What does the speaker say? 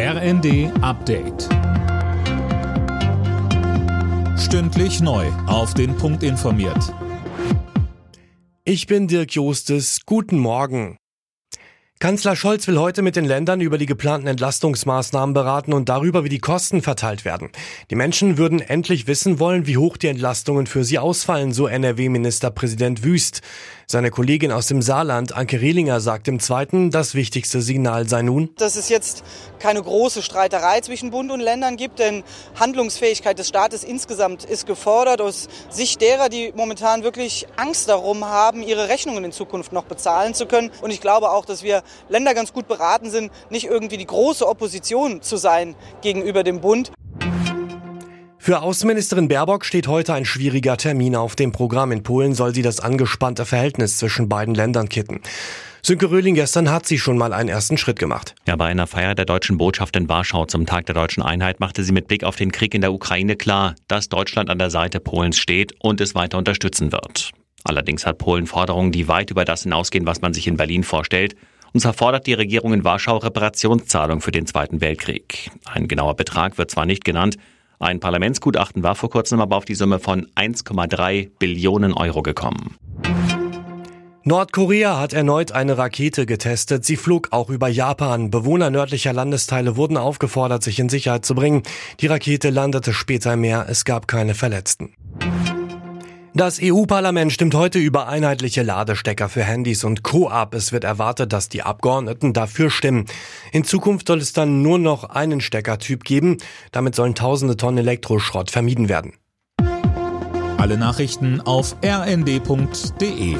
RND Update. Stündlich neu. Auf den Punkt informiert. Ich bin Dirk Jostes. Guten Morgen. Kanzler Scholz will heute mit den Ländern über die geplanten Entlastungsmaßnahmen beraten und darüber, wie die Kosten verteilt werden. Die Menschen würden endlich wissen wollen, wie hoch die Entlastungen für sie ausfallen, so NRW-Ministerpräsident Wüst. Seine Kollegin aus dem Saarland, Anke Rehlinger, sagt im Zweiten, das wichtigste Signal sei nun, dass es jetzt keine große Streiterei zwischen Bund und Ländern gibt, denn Handlungsfähigkeit des Staates insgesamt ist gefordert aus Sicht derer, die momentan wirklich Angst darum haben, ihre Rechnungen in Zukunft noch bezahlen zu können. Und ich glaube auch, dass wir Länder ganz gut beraten sind, nicht irgendwie die große Opposition zu sein gegenüber dem Bund. Für Außenministerin Baerbock steht heute ein schwieriger Termin auf dem Programm. In Polen soll sie das angespannte Verhältnis zwischen beiden Ländern kitten. Sönke Röhling gestern hat sie schon mal einen ersten Schritt gemacht. Ja, bei einer Feier der deutschen Botschaft in Warschau zum Tag der deutschen Einheit machte sie mit Blick auf den Krieg in der Ukraine klar, dass Deutschland an der Seite Polens steht und es weiter unterstützen wird. Allerdings hat Polen Forderungen, die weit über das hinausgehen, was man sich in Berlin vorstellt. Und zwar fordert die Regierung in Warschau Reparationszahlung für den Zweiten Weltkrieg. Ein genauer Betrag wird zwar nicht genannt, ein Parlamentsgutachten war vor kurzem aber auf die Summe von 1,3 Billionen Euro gekommen. Nordkorea hat erneut eine Rakete getestet. Sie flog auch über Japan. Bewohner nördlicher Landesteile wurden aufgefordert, sich in Sicherheit zu bringen. Die Rakete landete später im Meer. Es gab keine Verletzten. Das EU-Parlament stimmt heute über einheitliche Ladestecker für Handys und Co. ab. Es wird erwartet, dass die Abgeordneten dafür stimmen. In Zukunft soll es dann nur noch einen Steckertyp geben. Damit sollen tausende Tonnen Elektroschrott vermieden werden. Alle Nachrichten auf rnd.de